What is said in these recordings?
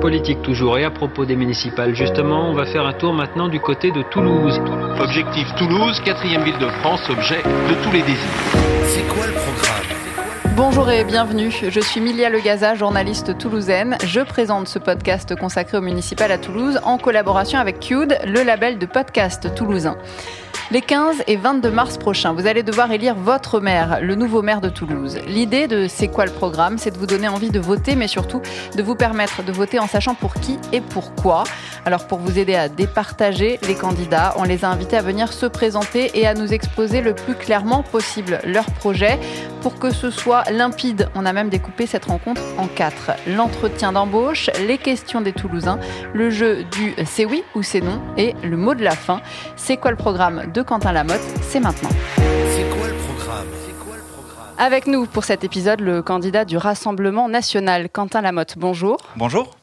Politique toujours et à propos des municipales, justement, on va faire un tour maintenant du côté de Toulouse. Objectif Toulouse, quatrième ville de France, objet de tous les désirs. C'est quoi le programme? Bonjour et bienvenue. Je suis Milia Legaza, journaliste toulousaine. Je présente ce podcast consacré au municipal à Toulouse en collaboration avec Qd, le label de podcast toulousain. Les 15 et 22 mars prochains, vous allez devoir élire votre maire, le nouveau maire de Toulouse. L'idée de C'est quoi le programme C'est de vous donner envie de voter, mais surtout de vous permettre de voter en sachant pour qui et pourquoi. Alors pour vous aider à départager les candidats, on les a invités à venir se présenter et à nous exposer le plus clairement possible leur projet. Pour que ce soit limpide, on a même découpé cette rencontre en quatre. L'entretien d'embauche, les questions des Toulousains, le jeu du c'est oui ou c'est non et le mot de la fin. C'est quoi le programme de Quentin Lamotte? C'est maintenant. C'est quoi le programme? Avec nous pour cet épisode, le candidat du Rassemblement national, Quentin Lamotte. Bonjour. Bonjour.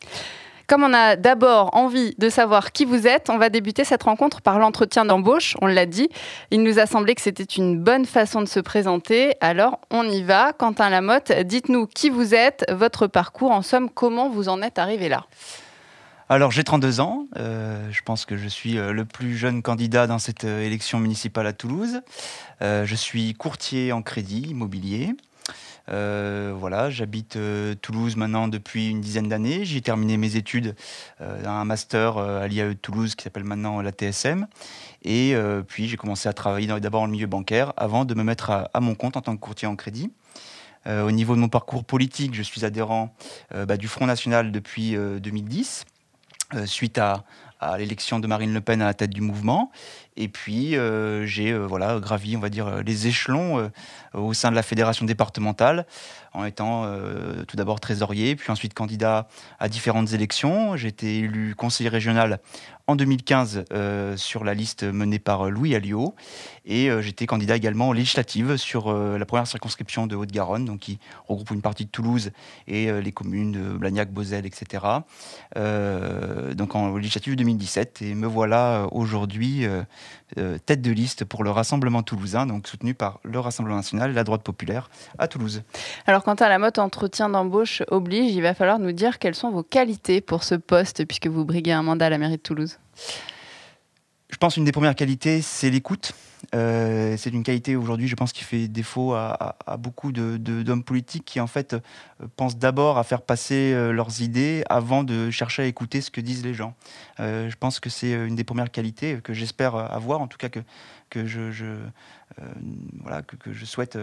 Comme on a d'abord envie de savoir qui vous êtes, on va débuter cette rencontre par l'entretien d'embauche. On l'a dit, il nous a semblé que c'était une bonne façon de se présenter. Alors, on y va. Quentin Lamotte, dites-nous qui vous êtes, votre parcours, en somme, comment vous en êtes arrivé là? Alors j'ai 32 ans, euh, je pense que je suis euh, le plus jeune candidat dans cette euh, élection municipale à Toulouse. Je suis courtier en crédit immobilier. Euh, voilà, j'habite euh, Toulouse maintenant depuis une dizaine d'années. J'ai terminé mes études euh, un master à l'IAE Toulouse qui s'appelle maintenant la TSM. Et puis j'ai commencé à travailler d'abord dans le milieu bancaire avant de me mettre à, mon compte en tant que courtier en crédit. Au niveau de mon parcours politique, je suis adhérent bah, du Front National depuis euh, 2010, euh, suite à l'élection de Marine Le Pen à la tête du mouvement. Et puis, euh, j'ai euh, voilà, gravi, on va dire, euh, les échelons au sein de la fédération départementale, en étant tout d'abord trésorier, puis ensuite candidat à différentes élections. J'ai été élu conseiller régional en 2015 euh, sur la liste menée par Louis Alliot. Et euh, j'étais candidat également aux législatives sur la première circonscription de Haute-Garonne, donc qui regroupe une partie de Toulouse et les communes de Blagnac, Beauzelle, etc. Donc en législative 2017. Et me voilà aujourd'hui euh, tête de liste pour le Rassemblement toulousain, donc soutenu par le Rassemblement national la droite populaire à Toulouse. Alors, Quentin Lamotte, entretien d'embauche oblige, il va falloir nous dire quelles sont vos qualités pour ce poste, puisque vous briguez un mandat à la mairie de Toulouse. Je pense une des premières qualités, c'est l'écoute. Euh, c'est une qualité aujourd'hui, je pense, qui fait défaut à, beaucoup de- de- d'hommes politiques qui, en fait, euh, pensent d'abord à faire passer euh, leurs idées avant de chercher à écouter ce que disent les gens. Je pense que c'est une des premières qualités que j'espère avoir, en tout cas que, que je, voilà, que, je souhaite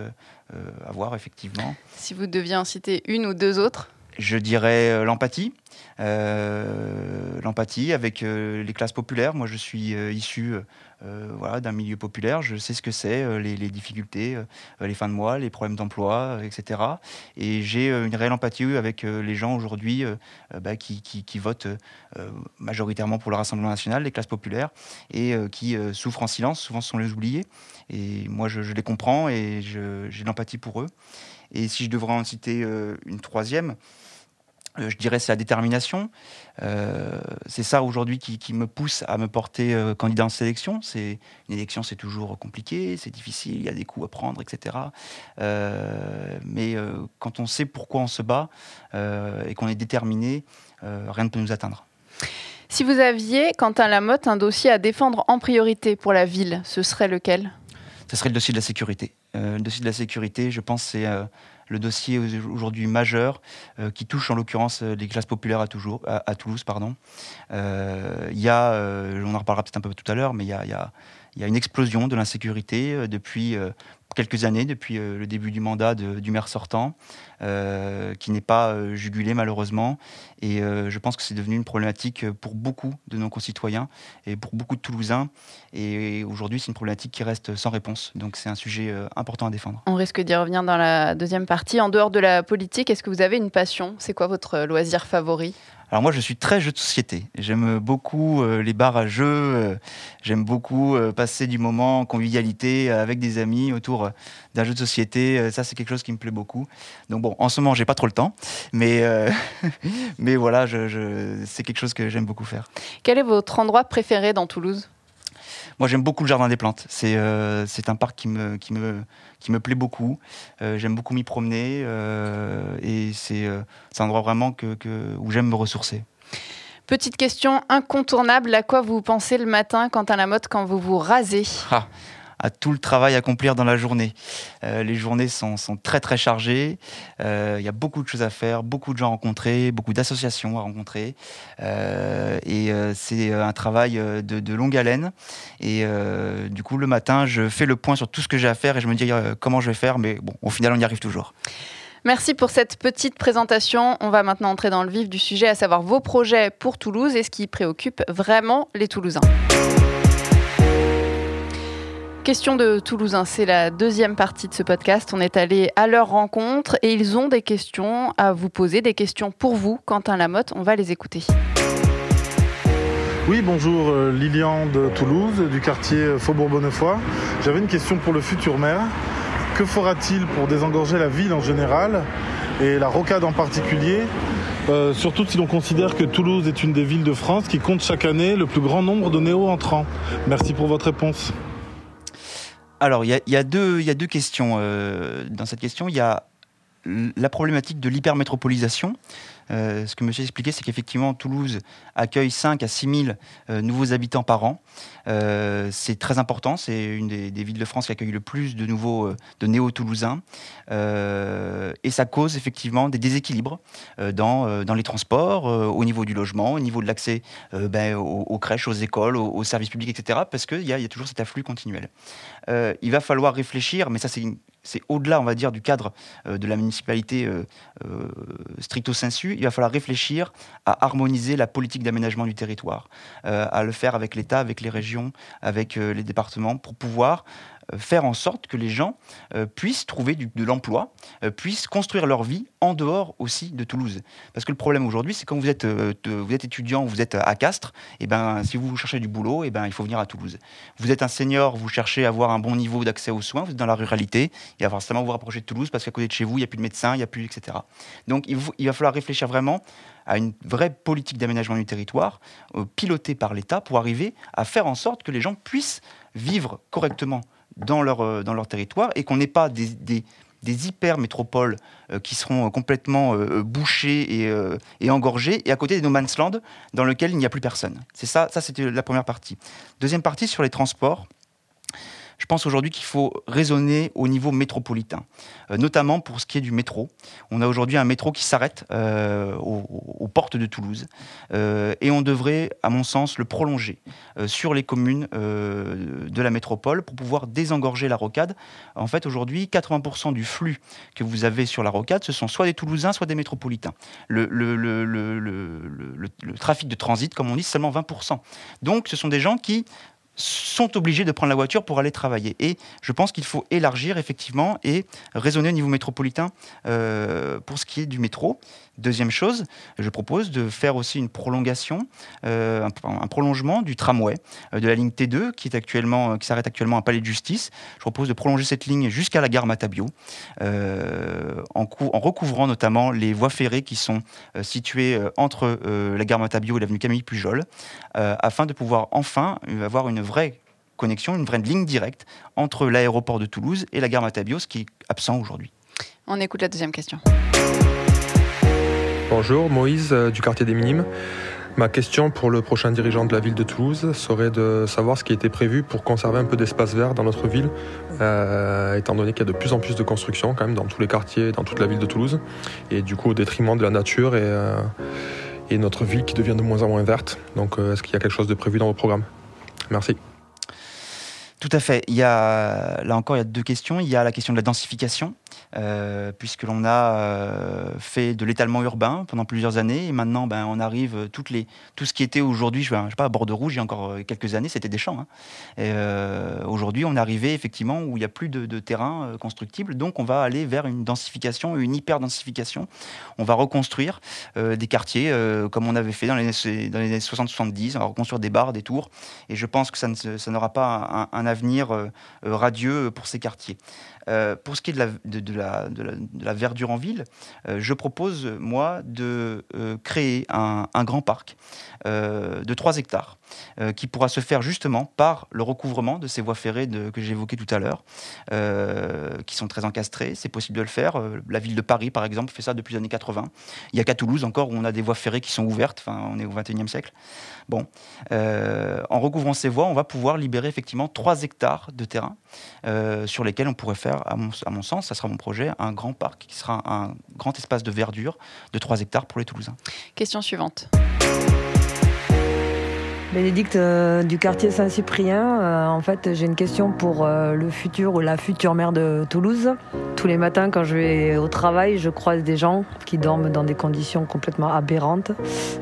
avoir, effectivement. Si vous deviez en citer une ou deux autres Je dirais euh, l'empathie. Euh, l'empathie avec euh, les classes populaires. Moi, je suis issu d'un milieu populaire. Je sais ce que c'est, les, difficultés, les fins de mois, les problèmes d'emploi, etc. Et j'ai une réelle empathie avec les gens aujourd'hui bah, qui, votent majoritairement pour le Rassemblement national, les classes populaires, et qui souffrent en silence. Souvent, ce sont les oubliés. Et moi, je, je les comprends et j'ai de l'empathie pour eux. Et si je devrais en citer euh, une troisième, euh, je dirais c'est la détermination. Euh, c'est ça aujourd'hui qui, qui me pousse à me porter euh, candidat en sélection. C'est une élection, c'est toujours compliqué, c'est difficile, il y a des coups à prendre, etc. Euh, mais quand on sait pourquoi on se bat et qu'on est déterminé, rien ne peut nous atteindre. Si vous aviez, Quentin Lamotte, un dossier à défendre en priorité pour la ville, ce serait lequel? Ce serait le dossier de la sécurité. Euh, le dossier de la sécurité, je pense, c'est euh, le dossier aujourd'hui majeur euh, qui touche en l'occurrence les classes populaires à, toujours, à, Toulouse. Pardon. Il y a, on en reparlera peut-être un peu tout à l'heure, mais il y a- il y a une explosion de l'insécurité euh, depuis euh, quelques années, depuis euh, le début du mandat du maire sortant, qui n'est pas jugulé malheureusement. Et je pense que c'est devenu une problématique pour beaucoup de nos concitoyens et pour beaucoup de Toulousains. Et aujourd'hui, c'est une problématique qui reste sans réponse. Donc c'est un sujet important à défendre. On risque d'y revenir dans la deuxième partie. En dehors de la politique, est-ce que vous avez une passion? C'est quoi votre loisir favori? Alors moi, je suis très jeu de société. J'aime beaucoup euh, les bars à jeux. euh, J'aime beaucoup euh, passer du moment en convivialité avec des amis autour d'un jeu de société. Ça, c'est quelque chose qui me plaît beaucoup. Donc bon, en ce moment, j'ai pas trop le temps, mais mais voilà, je- c'est quelque chose que j'aime beaucoup faire. Quel est votre endroit préféré dans Toulouse? Moi, j'aime beaucoup le jardin des plantes. C'est euh, c'est un parc qui me, qui me, qui me plaît beaucoup. Euh, j'aime beaucoup m'y promener euh, et c'est un endroit vraiment que, que- où j'aime me ressourcer. Petite question incontournable, à quoi vous pensez le matin quand à la mode quand vous vous rasez? Ah, à tout le travail à accomplir dans la journée. Euh, les journées sont, très très chargées. Euh, Il y a beaucoup de choses à faire, beaucoup de gens à rencontrer, beaucoup d'associations à rencontrer. Euh, et c'est un travail de, de longue haleine. Et du coup, le matin, je fais le point sur tout ce que j'ai à faire et je me dis comment je vais faire. Mais bon, au final, on y arrive toujours. Merci pour cette petite présentation. On va maintenant entrer dans le vif du sujet, à savoir vos projets pour Toulouse et ce qui préoccupe vraiment les Toulousains. Question de Toulousains, c'est la deuxième partie de ce podcast. On est allé à leur rencontre et ils ont des questions à vous poser, des questions pour vous, Quentin Lamotte. On va les écouter. Oui, bonjour, euh, Lilian de Toulouse, du quartier Faubourg-Bonnefoy. J'avais une question pour le futur maire. Que fera-t-il pour désengorger la ville en général et la rocade en particulier? Euh, surtout si l'on considère que Toulouse est une des villes de France qui compte chaque année le plus grand nombre de néo-entrants. Merci pour votre réponse. Alors, il y a, deux, questions. euh, dans cette question, il y a la problématique de l'hypermétropolisation. Euh, ce que monsieur expliquait, c'est qu'effectivement, Toulouse accueille 5 à 6 000 euh, nouveaux habitants par an. Euh, c'est très important. C'est une des, villes de France qui accueille le plus de nouveaux, de néo-toulousains. Et ça cause effectivement des déséquilibres dans, dans les transports, au niveau du logement, au niveau de l'accès ben, aux, crèches, aux écoles, aux, services publics, etc. Parce qu'il y, a- toujours cet afflux continuel. Il va falloir réfléchir, mais ça c'est au-delà, on va dire, du cadre de la municipalité stricto sensu. Il va falloir réfléchir à harmoniser la politique d'aménagement du territoire, euh, à le faire avec l'État, avec les régions, avec euh, les départements, pour pouvoir faire en sorte que les gens euh, puissent trouver de l'emploi, euh, puissent construire leur vie en dehors aussi de Toulouse. Parce que le problème aujourd'hui, c'est quand vous êtes, euh, vous êtes étudiant, vous êtes à Castres, et ben, si vous cherchez du boulot, et ben, il faut venir à Toulouse. Vous êtes un senior, vous cherchez à avoir un bon niveau d'accès aux soins, vous êtes dans la ruralité, il va forcément vous rapprocher de Toulouse parce qu'à côté de chez vous, il n'y a plus de médecins, il n'y a plus, etc. Donc il, va falloir réfléchir vraiment à une vraie politique d'aménagement du territoire, pilotée par l'État, pour arriver à faire en sorte que les gens puissent vivre correctement dans leur, euh, dans leur territoire et qu'on n'ait pas des, des, hyper-métropoles euh, qui seront euh, complètement bouchées et, et engorgées, et à côté des no man's land dans lequel il n'y a plus personne. C'est ça, ça c'était la première partie. Deuxième partie sur les transports. Je pense aujourd'hui qu'il faut raisonner au niveau métropolitain, euh, notamment pour ce qui est du métro. On a aujourd'hui un métro qui s'arrête euh, aux, portes de Toulouse euh, et on devrait, à mon sens, le prolonger sur les communes de la métropole pour pouvoir désengorger la rocade. En fait, aujourd'hui, 80% du flux que vous avez sur la rocade, ce sont soit des Toulousains, soit des métropolitains. Le, le- trafic de transit, comme on dit, seulement 20%. Donc, ce sont des gens qui sont obligés de prendre la voiture pour aller travailler. Et je pense qu'il faut élargir effectivement et raisonner au niveau métropolitain euh, pour ce qui est du métro. Deuxième chose, je propose de faire aussi une prolongation, euh, un, prolongement du tramway euh, de la ligne T2 qui s'arrête actuellement à Palais de Justice. Je propose de prolonger cette ligne jusqu'à la gare Matabio, en, cou- en recouvrant notamment les voies ferrées qui sont euh, situées euh, entre euh, la gare Matabio et l'avenue Camille Pujol, euh, afin de pouvoir enfin avoir une vraie connexion, une vraie ligne directe entre l'aéroport de Toulouse et la gare Matabio, ce qui est absent aujourd'hui. On écoute la deuxième question. Bonjour, Moïse euh, du quartier des Minimes. Ma question pour le prochain dirigeant de la ville de Toulouse serait de savoir ce qui a été prévu pour conserver un peu d'espace vert dans notre ville, euh, étant donné qu'il y a de plus en plus de constructions quand même dans tous les quartiers, dans toute la ville de Toulouse, et du coup au détriment de la nature et, euh, et notre ville qui devient de moins en moins verte. Donc euh, est-ce qu'il y a quelque chose de prévu dans vos programmes Merci. Tout à fait. Il y a, là encore, il y a deux questions. Il y a la question de la densification, euh, puisque l'on a euh, fait de l'étalement urbain pendant plusieurs années, et maintenant, ben, on arrive tout ce qui était aujourd'hui, je ne sais pas, à Bordeaux Rouge, il y a encore euh, quelques années, c'était des champs. hein. Aujourd'hui, on est arrivé effectivement où il n'y a plus de, de terrain constructible, donc on va aller vers une densification, une hyper-densification. On va reconstruire des quartiers comme on avait fait dans les dans les années 60-70, on va reconstruire des bars, des tours, et je pense que ça, n'aura pas un, avenir radieux pour ces quartiers. Pour ce qui est de la, de la, verdure en ville, euh, je propose, moi, de euh, créer un, grand parc euh, de 3 hectares, qui pourra se faire justement par le recouvrement de ces voies ferrées que j'évoquais tout à l'heure, qui sont très encastrées. C'est possible de le faire. La ville de Paris, par exemple, fait ça depuis les années 80. Il n'y a qu'à Toulouse encore où on a des voies ferrées qui sont ouvertes. Enfin, on est au 21e siècle. Bon, en recouvrant ces voies, on va pouvoir libérer effectivement 3 hectares de terrain sur lesquels on pourrait faire, à mon, à mon sens, ça sera mon projet, un grand parc qui sera un grand espace de verdure de 3 hectares pour les Toulousains. Question suivante. Bénédicte euh, du quartier Saint-Cyprien. Euh, en fait, j'ai une question pour euh, le futur ou la future maire de Toulouse. Tous les matins, quand je vais au travail, je croise des gens qui dorment dans des conditions complètement aberrantes.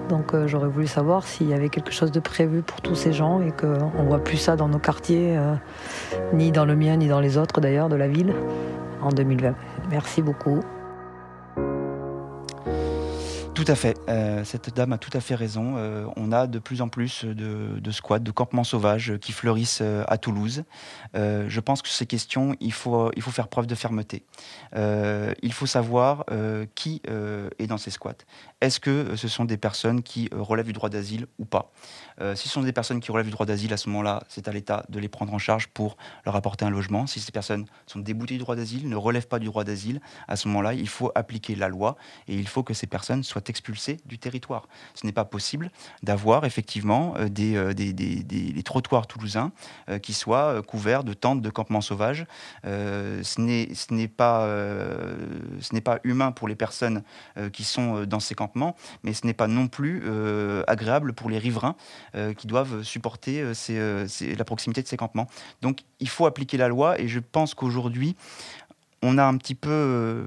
Donc, euh, j'aurais voulu savoir s'il y avait quelque chose de prévu pour tous ces gens et qu'on ne voit plus ça dans nos quartiers, euh, ni dans le mien, ni dans les autres d'ailleurs de la ville, en 2020. Merci beaucoup. Tout à fait. Euh, cette dame a tout à fait raison. Euh, on a de plus en plus de, squats, de campements sauvages qui fleurissent euh, à Toulouse. Je pense que ces questions, il faut, il faut faire preuve de fermeté. Il faut savoir qui est dans ces squats. Est-ce que ce sont des personnes qui relèvent du droit d'asile ou pas? Si ce sont des personnes qui relèvent du droit d'asile, à ce moment-là, c'est à l'État de les prendre en charge pour leur apporter un logement. Si ces personnes sont déboutées du droit d'asile, ne relèvent pas du droit d'asile, à ce moment-là, il faut appliquer la loi et il faut que ces personnes soient expulsées du territoire. Ce n'est pas possible d'avoir effectivement euh, des, euh, des, des- des- des trottoirs toulousains euh, qui soient couverts de tentes de campements sauvages. Ce n'est pas, pas humain pour les personnes qui sont dans ces campements, mais ce n'est pas non plus agréable pour les riverains qui doivent supporter la proximité de ces campements. Donc il faut appliquer la loi et je pense qu'aujourd'hui, on a un petit peu,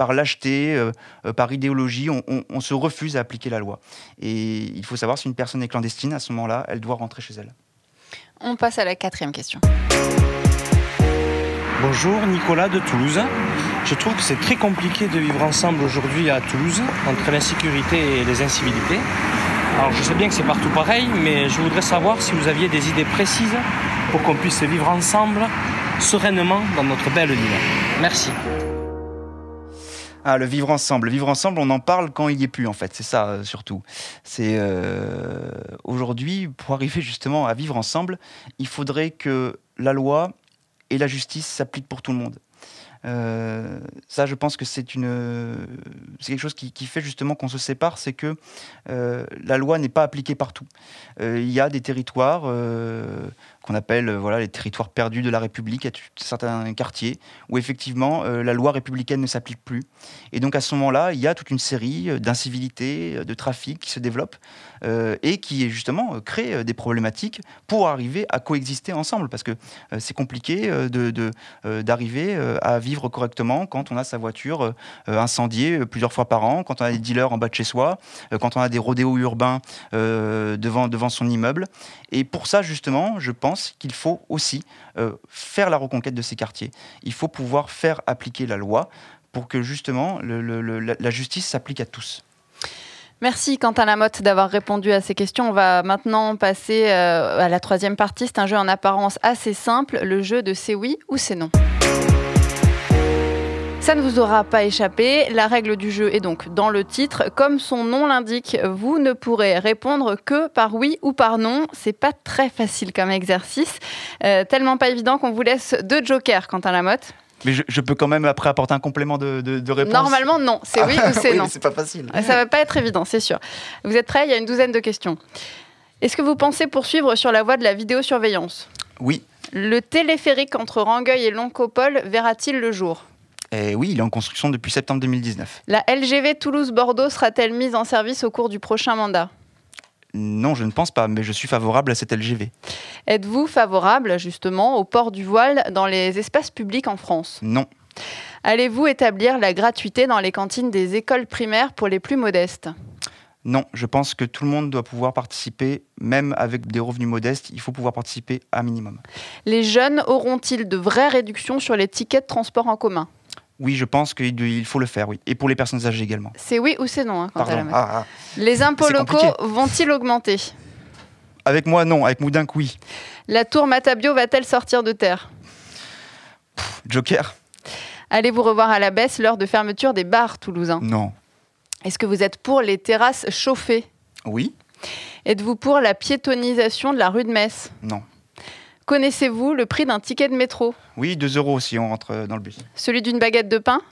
par lâcheté, euh, euh, par idéologie, on, on- on se refuse à appliquer la loi. Et il faut savoir si une personne est clandestine, à ce moment-là, elle doit rentrer chez elle. On passe à la quatrième question. Bonjour, Nicolas de Toulouse. Je trouve que c'est très compliqué de vivre ensemble aujourd'hui à Toulouse, entre l'insécurité et les incivilités. Alors je sais bien que c'est partout pareil, mais je voudrais savoir si vous aviez des idées précises pour qu'on puisse vivre ensemble sereinement dans notre belle ville. Merci. Ah, le vivre ensemble. Le vivre ensemble, on en parle quand il n'y est plus, en fait. C'est ça, euh, surtout. C'est euh, aujourd'hui, pour arriver justement à vivre ensemble, il faudrait que la loi et la justice s'appliquent pour tout le monde. Euh, ça, je pense que c'est une, c'est quelque chose qui, fait justement qu'on se sépare, c'est que euh, la loi n'est pas appliquée partout. Euh, il y a des territoires qu'on appelle voilà les territoires perdus de la République, t- certains quartiers où effectivement la loi républicaine ne s'applique plus. Et donc à ce moment-là, il y a toute une série d'incivilités, de trafics qui se développent euh, et qui justement euh, des problématiques pour arriver à coexister ensemble, parce que c'est compliqué d'arriver à vivre correctement quand on a sa voiture euh, incendiée euh, plusieurs fois par an, quand on a des dealers en bas de chez soi, euh, quand on a des rodéos urbains devant, devant son immeuble. Et pour ça, justement, je pense qu'il faut aussi faire la reconquête de ces quartiers. Il faut pouvoir faire appliquer la loi pour que justement la- justice s'applique à tous. Merci Quentin Lamotte d'avoir répondu à ces questions. On va maintenant passer à la troisième partie. C'est un jeu en apparence assez simple, le jeu de c'est oui ou c'est non. Ça ne vous aura pas échappé. La règle du jeu est donc dans le titre. Comme son nom l'indique, vous ne pourrez répondre que par oui ou par non. C'est pas très facile comme exercice. Euh, tellement pas évident qu'on vous laisse deux jokers, Quentin Lamotte. Mais je, je peux quand même après apporter un complément de, de- de réponse. Normalement, non. C'est oui ou c'est Oui, non. c'est pas facile. Ça va pas être évident, c'est sûr. Vous êtes prêts? Il y a une douzaine de questions. Est-ce que vous pensez poursuivre sur la voie de la vidéosurveillance? Oui. Le téléphérique entre Rangueil et Loncopole verra-t-il le jour? Et oui, il est en construction depuis septembre 2019. La LGV Toulouse-Bordeaux sera-t-elle mise en service au cours du prochain mandat? Non, je ne pense pas, mais je suis favorable à cette LGV. Êtes-vous favorable justement au port du voile dans les espaces publics en France? Non. Allez-vous établir la gratuité dans les cantines des écoles primaires pour les plus modestes? Non, je pense que tout le monde doit pouvoir participer, même avec des revenus modestes, il faut pouvoir participer à minimum. Les jeunes auront-ils de vraies réductions sur les tickets de transport en commun? Oui, je pense qu'il il faut le faire, oui. Et pour les personnes âgées également. C'est oui ou c'est non hein, quant à la. Ah, ah. Les impôts locaux vont-ils augmenter? Avec moi, non. Avec Moudinque, oui. La tour Matabio va-t-elle sortir de terre? Joker Allez-vous revoir à la baisse l'heure de fermeture des bars toulousains? Non. Est-ce que vous êtes pour les terrasses chauffées? Oui. Êtes-vous pour la piétonisation de la rue de Metz? Non. Connaissez-vous le prix d'un ticket de métro? Oui, 2 euros si on rentre dans le bus. Celui d'une baguette de pain?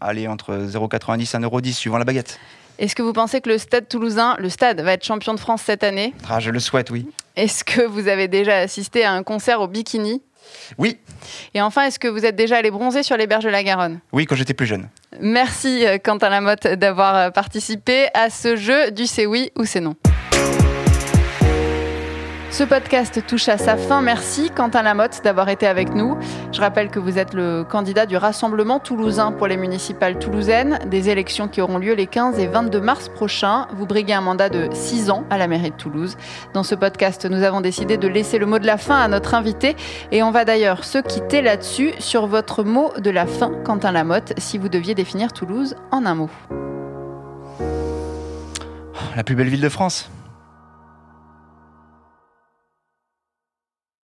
Allez, entre 0,90 et 1,10€ suivant la baguette. Est-ce que vous pensez que le Stade toulousain, le Stade, va être champion de France cette année? Ah, je le souhaite, oui. Est-ce que vous avez déjà assisté à un concert au bikini? Oui. Et enfin, est-ce que vous êtes déjà allé bronzer sur les berges de la Garonne? Oui, quand j'étais plus jeune. Merci euh, Quentin Lamotte d'avoir euh, participé à ce jeu du c'est oui ou c'est non. Ce podcast touche à sa fin. Merci Quentin Lamotte d'avoir été avec nous. Je rappelle que vous êtes le candidat du Rassemblement toulousain pour les municipales toulousaines, des élections qui auront lieu les 15 et 22 mars prochains. Vous briguez un mandat de 6 ans à la mairie de Toulouse. Dans ce podcast, nous avons décidé de laisser le mot de la fin à notre invité et on va d'ailleurs se quitter là-dessus sur votre mot de la fin, Quentin Lamotte, si vous deviez définir Toulouse en un mot. La plus belle ville de France